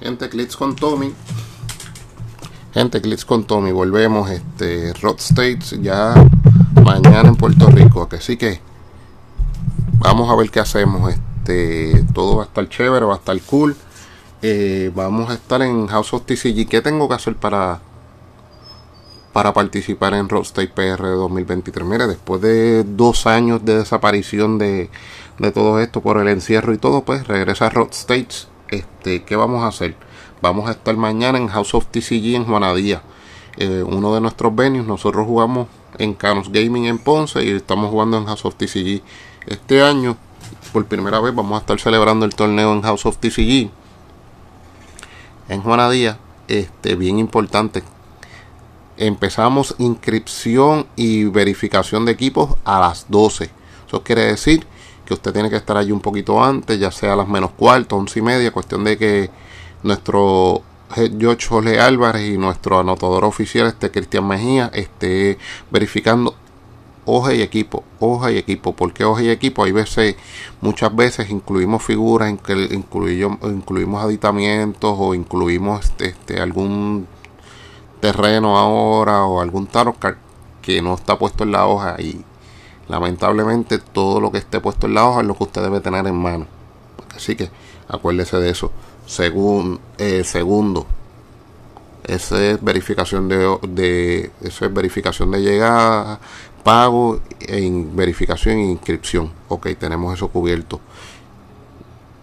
Gente, Clits con Tommy. Gente, Clits con Tommy. Volvemos. Este, Rod States ya mañana en Puerto Rico. Así que vamos a ver qué hacemos. Este, todo va a estar chévere, va a estar cool. Eh, vamos a estar en House of TCG. ¿Qué tengo que hacer para para participar en Road State PR 2023. Mire, después de dos años de desaparición de, de todo esto por el encierro y todo, pues regresa a Road States. Este, ¿Qué vamos a hacer? Vamos a estar mañana en House of TCG en Juanadía. Eh, uno de nuestros venues, nosotros jugamos en Canos Gaming en Ponce y estamos jugando en House of TCG. Este año, por primera vez, vamos a estar celebrando el torneo en House of TCG en Juanadía. Este, bien importante, empezamos inscripción y verificación de equipos a las 12. Eso quiere decir que usted tiene que estar allí un poquito antes, ya sea a las menos cuarto, once y media, cuestión de que nuestro George Jorge Álvarez y nuestro anotador oficial, este Cristian Mejía, esté verificando hoja y equipo, hoja y equipo. ¿Por qué hoja y equipo? Hay veces, muchas veces incluimos figuras, incluimos, incluimos aditamientos o incluimos este, este algún terreno ahora o algún tarot que no está puesto en la hoja y lamentablemente todo lo que esté puesto en la hoja es lo que usted debe tener en mano. Así que acuérdese de eso. Según, eh, segundo, esa es verificación de, eso es verificación de llegada, pago, en verificación e inscripción. Ok, tenemos eso cubierto.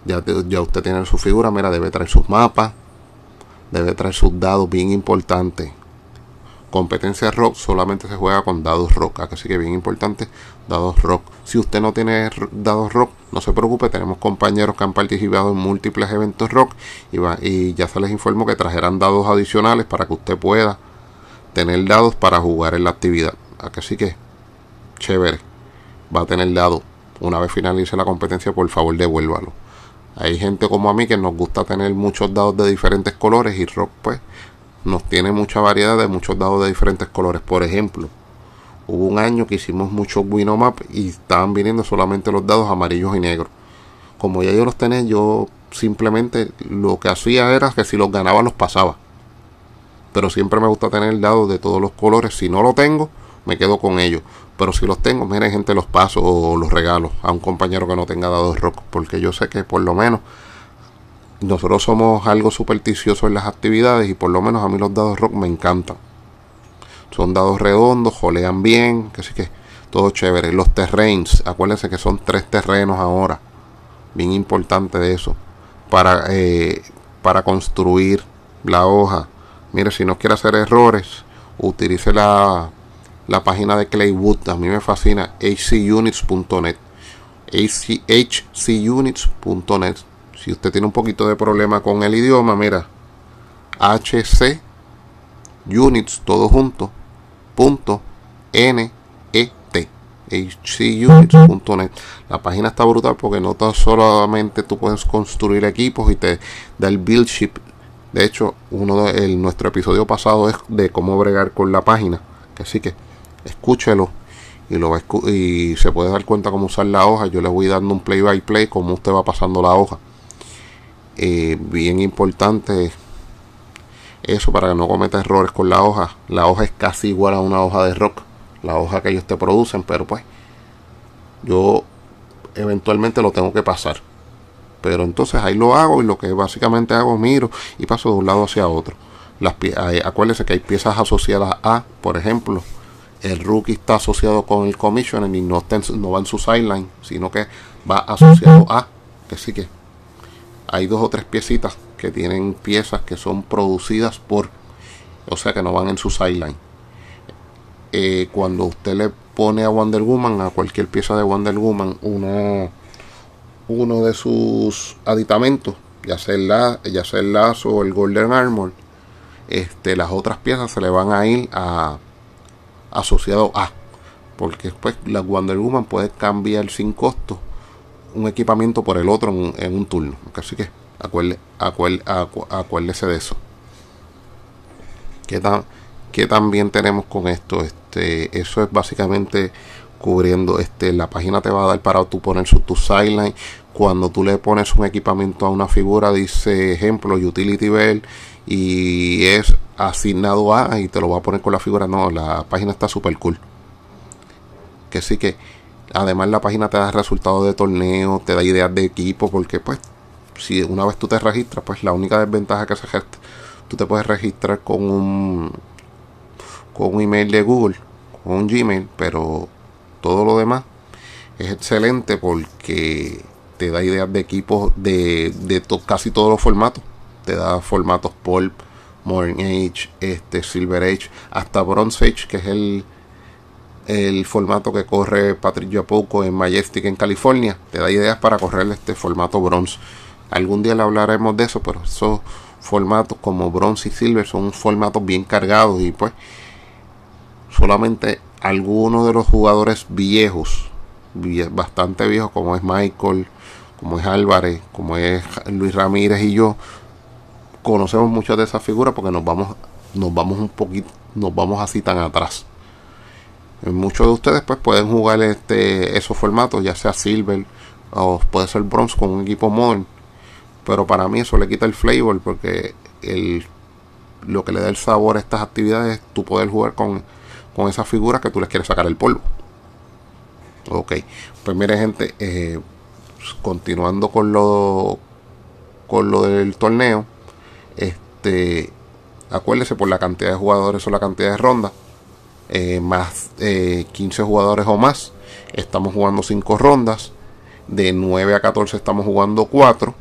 Ya, ya usted tiene su figura, mira, debe traer sus mapas, debe traer sus dados bien importantes. Competencia rock solamente se juega con dados rock, así que bien importante, dados rock. Si usted no tiene dados rock, no se preocupe, tenemos compañeros que han participado en múltiples eventos rock y, ya se les informó que trajerán dados adicionales para que usted pueda tener dados para jugar en la actividad. Así que, chévere, va a tener dados. Una vez finalice la competencia, por favor devuélvalo. Hay gente como a mí que nos gusta tener muchos dados de diferentes colores y Rock pues nos tiene mucha variedad de muchos dados de diferentes colores. Por ejemplo, hubo un año que hicimos muchos Winomap y estaban viniendo solamente los dados amarillos y negros. Como ya yo los tenía, yo simplemente lo que hacía era que si los ganaba los pasaba. Pero siempre me gusta tener dados de todos los colores. Si no lo tengo, me quedo con ellos. Pero si los tengo, miren gente, los paso o los regalo a un compañero que no tenga dados rock. Porque yo sé que por lo menos nosotros somos algo supersticiosos en las actividades y por lo menos a mí los dados rock me encantan. Son dados redondos, jolean bien, que sí que todo chévere. Los terrains, acuérdense que son tres terrenos ahora. Bien importante de eso. Para, eh, para construir la hoja. Mire, si no quiere hacer errores, utilice la la página de Claywood. A mí me fascina hcunits.net. hcunits.net. Si usted tiene un poquito de problema con el idioma, mira, hc units todo junto punto net hcunits.net la página está brutal porque no tan solamente tú puedes construir equipos y te da el build ship de hecho uno de nuestro episodio pasado es de cómo bregar con la página así que escúchelo y, lo y se puede dar cuenta cómo usar la hoja. Yo le voy dando un play by play como usted va pasando la hoja. Eh, bien importante eso para que no cometa errores con la hoja. La hoja es casi igual a una hoja de rock, la hoja que ellos te producen, pero pues yo eventualmente lo tengo que pasar. Pero entonces ahí lo hago y lo que básicamente hago miro y paso de un lado hacia otro. Las, acuérdense que hay piezas asociadas a, por ejemplo, el rookie está asociado con el commissioner y no, no va en su sideline, sino que va asociado a, que sí que hay dos o tres piecitas que tienen piezas que son producidas por, o sea que no van en su sideline. Eh, cuando usted le pone a Wonder Woman, a cualquier pieza de Wonder Woman, uno, uno de sus aditamentos, ya sea el, la, ya sea el lazo o el Golden Armor, este, las otras piezas se le van a ir a asociado a. Porque después la Wonder Woman puede cambiar sin costo un equipamiento por el otro en, un turno. Así que acuérdese de eso. ¿Qué, tan, ¿Qué también tenemos con esto? Este, eso es básicamente cubriendo este la página te va a dar para tú poner su tu sideline cuando tú le pones un equipamiento a una figura, dice ejemplo, utility bell y es asignado a y te lo va a poner con la figura. No, la página está súper cool. Que sí que además la página te da resultados de torneo, te da ideas de equipo, porque pues si una vez tú te registras, pues la única desventaja que se gesta, tú te puedes registrar con un con un email de Google, con un Gmail, pero todo lo demás es excelente porque te da ideas de equipos de, de casi todos los formatos. Te da formatos Pulp, Modern Age, este, Silver Age, hasta Bronze Age, que es el, el formato que corre Patrick poco en Majestic en California. Te da ideas para correr este formato Bronze. Algún día le hablaremos de eso, pero esos formatos como Bronze y Silver son formatos bien cargados y pues solamente algunos de los jugadores viejos, bastante viejos como es Michael, como es Álvarez, como es Luis Ramírez y yo, conocemos muchas de esas figuras porque nos vamos, nos vamos un poquito, nos vamos así tan atrás. Muchos de ustedes pues pueden jugar este esos formatos, ya sea Silver o puede ser Bronze con un equipo modern. Pero para mí eso le quita el flavor porque el, lo que le da el sabor a estas actividades es tu poder jugar con, con esas figuras que tú les quieres sacar el polvo. Ok, pues mire gente, eh, continuando con lo con lo del torneo, este acuérdese por la cantidad de jugadores o la cantidad de rondas, eh, más 15 eh, jugadores o más, estamos jugando 5 rondas, de 9 a 14 estamos jugando 4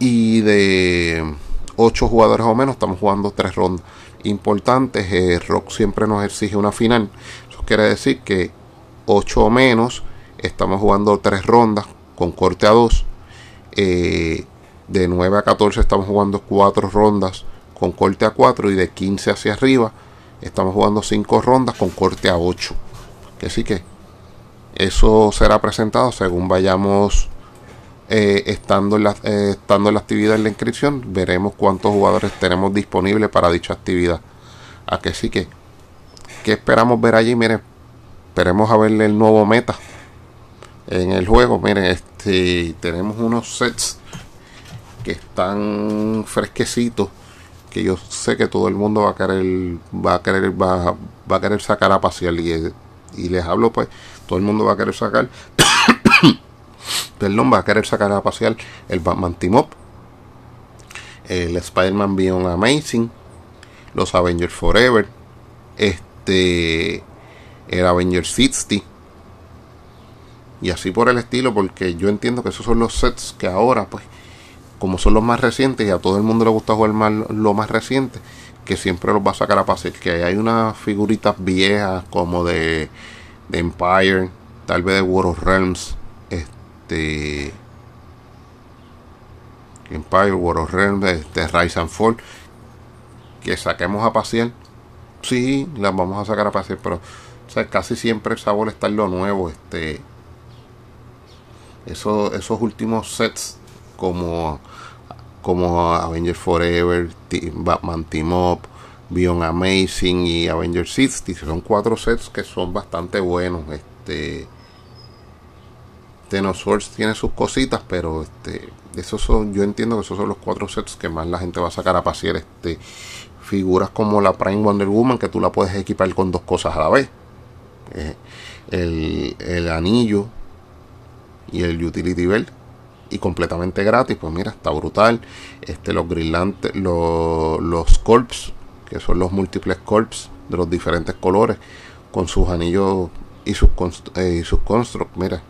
y de 8 jugadores o menos estamos jugando 3 rondas. Importante, eh, Rock siempre nos exige una final. Eso quiere decir que 8 o menos estamos jugando 3 rondas con corte a 2. Eh, de 9 a 14 estamos jugando 4 rondas con corte a 4 y de 15 hacia arriba estamos jugando 5 rondas con corte a 8. Que sí que eso será presentado según vayamos eh, estando, en la, eh, estando la actividad en la inscripción, veremos cuántos jugadores tenemos disponibles para dicha actividad. A que sí que, ¿qué esperamos ver allí? Miren, esperemos a verle el nuevo meta en el juego. Miren, este, tenemos unos sets que están fresquecitos que yo sé que todo el mundo va a querer va a querer va, va a querer sacar a pasear y, les hablo pues todo el mundo va a querer sacar perdón, va a querer sacar a pasear el Batman Team Up, el Spider-Man Beyond Amazing, los Avengers Forever, este, el Avengers 60 y así por el estilo, porque yo entiendo que esos son los sets que ahora, pues, como son los más recientes y a todo el mundo le gusta jugar más, lo más reciente, que siempre los va a sacar a pasear. Que hay unas figuritas viejas como de, Empire, tal vez de World of Realms, este Empire, World of Realms, este, Rise and Fall, que saquemos a pasear. Sí, las vamos a sacar a pasear, pero casi siempre el sabor está en lo nuevo. Este, esos, esos últimos sets como, como Avengers Forever, Batman Team Up, Beyond Amazing y Avengers 60, son cuatro sets que son bastante buenos. Este, Source tiene sus cositas, pero este, esos son, yo entiendo que esos son los cuatro sets que más la gente va a sacar a pasear. Este, figuras como la Prime Wonder Woman, que tú la puedes equipar con dos cosas a la vez. Eh, el, anillo y el utility belt y completamente gratis pues mira está brutal este los brillantes los, los corps que son los múltiples corps de los diferentes colores con sus anillos y sus eh, y sus constructs mira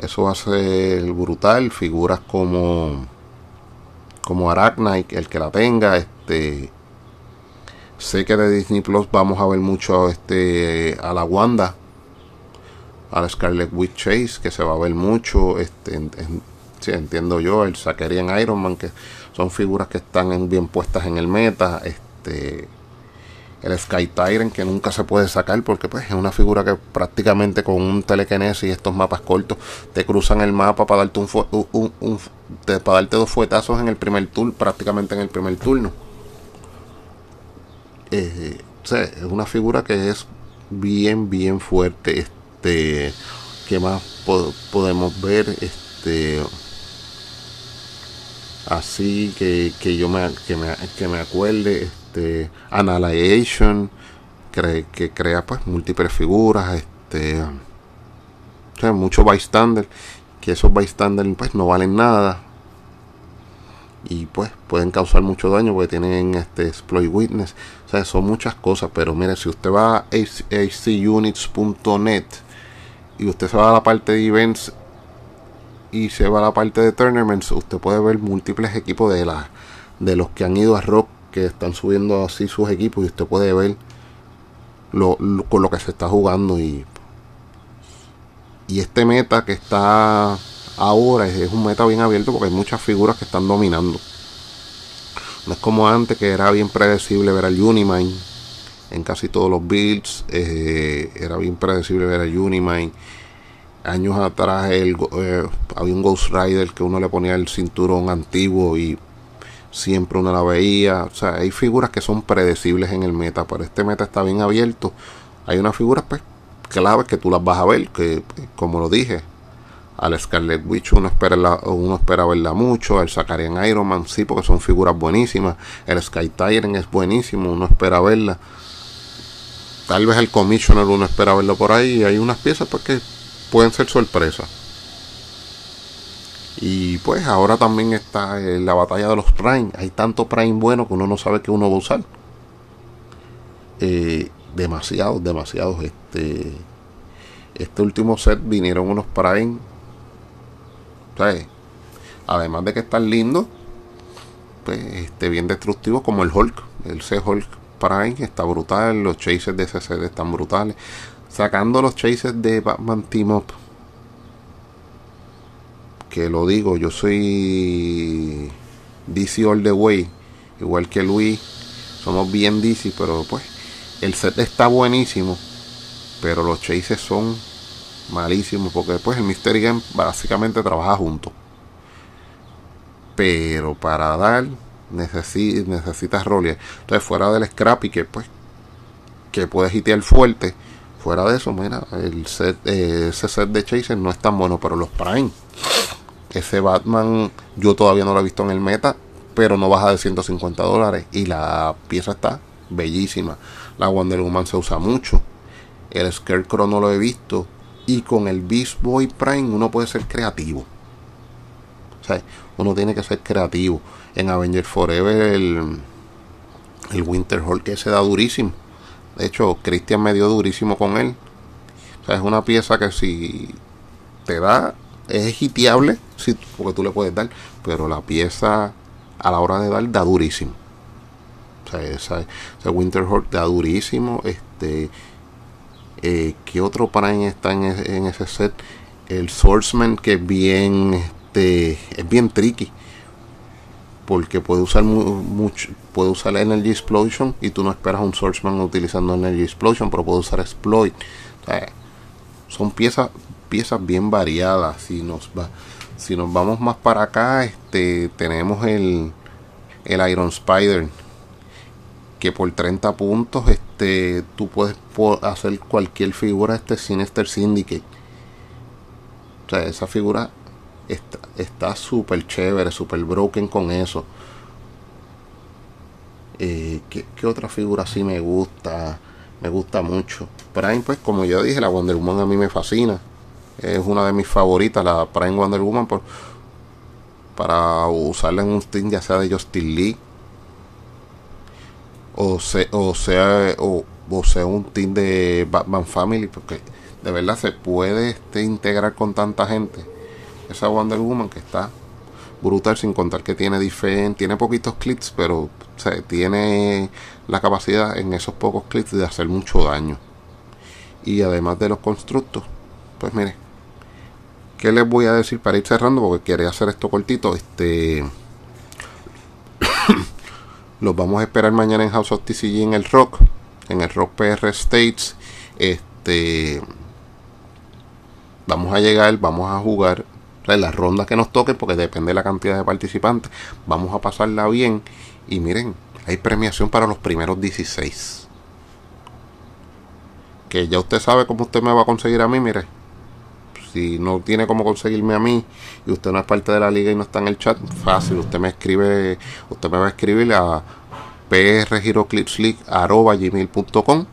eso va a brutal. Figuras como como Arachnite, el que la tenga, este sé que de Disney Plus vamos a ver mucho este a la Wanda, a la Scarlet Witch Chase, que se va a ver mucho, este entiendo yo, el Sakarian Iron Man, que son figuras que están bien puestas en el meta, este el Sky Tyrant que nunca se puede sacar porque pues es una figura que prácticamente con un telequinesis y estos mapas cortos te cruzan el mapa para darte un, un, para darte dos fuetazos en el primer turno prácticamente en el primer turno. Eh, es una figura que es bien bien fuerte este que más podemos ver este así que, que yo me que, me que me acuerde este Annihilation que crea pues múltiples figuras este o muchos bystander que esos bystander pues no valen nada y pues pueden causar mucho daño porque tienen este exploit witness. O sea son muchas cosas pero mire si usted va a hcunits.net y usted se va a la parte de events y se va a la parte de tournaments usted puede ver múltiples equipos de la de los que han ido a rock que están subiendo así sus equipos y usted puede ver lo, con lo que se está jugando y y este meta que está ahora es, un meta bien abierto porque hay muchas figuras que están dominando. No es como antes que era bien predecible ver al Unimine en casi todos los builds. Eh, era bien predecible ver al Unimine. Años atrás el, eh, había un Ghost Rider que uno le ponía el cinturón antiguo y siempre uno la veía. O sea, hay figuras que son predecibles en el meta, pero este meta está bien abierto. Hay unas figuras pues, claves que tú las vas a ver, que como lo dije, al Scarlet Witch uno espera, uno espera verla mucho, el Sakarian Iron Man sí, porque son figuras buenísimas, el Sky Tyrant es buenísimo, uno espera verla. Tal vez el Commissioner uno espera verlo por ahí y hay unas piezas porque pues, pueden ser sorpresas. Y pues ahora también está la batalla de los Prime. Hay tanto Prime bueno que uno no sabe que uno va a usar. Eh, demasiados, demasiados. Este, este último set vinieron unos Prime Además de que están lindos, pues este, bien destructivos como el Hulk. El C-Hulk Prime está brutal. Los chases de CCD están brutales. Sacando los chases de Batman Team Up. Que lo digo, yo soy DC All the Way. Igual que Luis. Somos bien DC, pero pues el set está buenísimo. Pero los chases son malísimo, porque después el Mystery Game básicamente trabaja junto. Pero para dar necesitas roller. Entonces fuera del Scrappy que pues que puedes hitear fuerte. Fuera de eso, mira, eh, ese set de Chaser no es tan bueno, pero los Prime. Ese Batman yo todavía no lo he visto en el meta, pero no baja de 150 dólares. Y la pieza está bellísima. La Wonder Woman se usa mucho. El Scarecrow no lo he visto, y con el Beast Boy Prime uno puede ser creativo. O sea, uno tiene que ser creativo. En Avenger Forever el, el Winter Hulk que se da durísimo. De hecho, Christian me dio durísimo con él. O sea, es una pieza que si te da, es hiteable, sí, porque tú le puedes dar, pero la pieza a la hora de dar da durísimo. O sea, esa, Hulk da durísimo. Este, eh, ¿Qué otro Prime está en, ese set? El Swordsman que es bien, este, es bien tricky. Porque puede usar mucho, puede usar Energy Explosion y tú no esperas un Swordsman utilizando Energy Explosion, pero puede usar Exploit. son piezas, piezas bien variadas. Si nos va, si nos vamos más para acá, este, tenemos el, el Iron Spider que por 30 puntos este tú puedes hacer cualquier figura este Sinister Syndicate o sea esa figura está súper chévere súper broken con eso. Eh, ¿qué, otra figura así me gusta me gusta mucho. Prime pues como yo dije la Wonder Woman a mí me fascina. Es una de mis favoritas la Prime Wonder Woman por, para usarla en un team ya sea de Justin Lee o, o sea o, sea un team de Batman Family porque de verdad se puede este, integrar con tanta gente esa Wonder Woman que está brutal sin contar que tiene diferente tiene poquitos clips pero tiene la capacidad en esos pocos clips de hacer mucho daño y además de los constructos pues mire ¿qué les voy a decir para ir cerrando? porque quería hacer esto cortito este los vamos a esperar mañana en House of TCG en el Rock, en el Rock PR States. Este, vamos a llegar, vamos a jugar las rondas que nos toquen, porque depende de la cantidad de participantes. Vamos a pasarla bien. Y miren, hay premiación para los primeros 16. Que ya usted sabe cómo usted me va a conseguir a mí, mire. Si no tiene cómo conseguirme a mí y usted no es parte de la liga y no está en el chat, fácil. Usted me escribe, usted me va a escribir a prgiroclipsleague.com.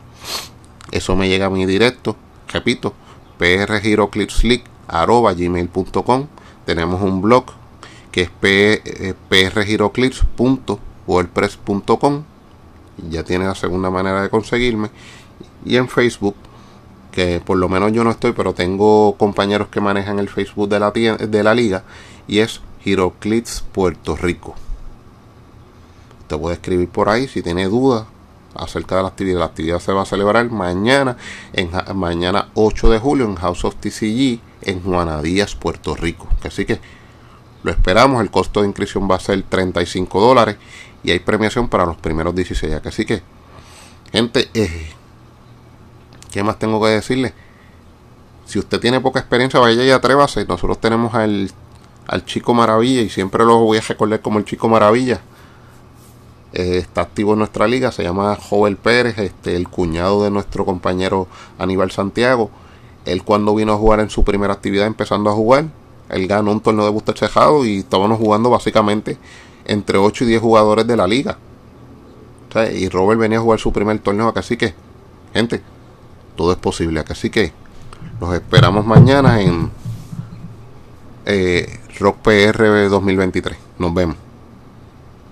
Eso me llega a mi directo. Repito, prgiroclipsleague.com. Tenemos un blog que es prgiroclips.wordpress.com. Ya tiene la segunda manera de conseguirme. Y en Facebook que por lo menos yo no estoy, pero tengo compañeros que manejan el Facebook de la, de la liga y es Giroclips Puerto Rico. Usted puede escribir por ahí si tiene dudas acerca de la actividad. La actividad se va a celebrar mañana, en, mañana 8 de julio en House of TCG en Juanadías, Puerto Rico. Así que lo esperamos. El costo de inscripción va a ser 35 dólares y hay premiación para los primeros 16. Así que, gente, eh, ¿Qué más tengo que decirle? Si usted tiene poca experiencia, vaya y atrévase. Nosotros tenemos al, al Chico Maravilla y siempre lo voy a recordar como el Chico Maravilla. Eh, está activo en nuestra liga, se llama Joel Pérez, este, el cuñado de nuestro compañero Aníbal Santiago. Él cuando vino a jugar en su primera actividad, empezando a jugar, él ganó un torneo de Buster Cejado y estábamos jugando básicamente entre 8 y 10 jugadores de la liga. y Robert venía a jugar su primer torneo acá, así que, gente, todo es posible. Así que los esperamos mañana en eh, Rock PR 2023. Nos vemos.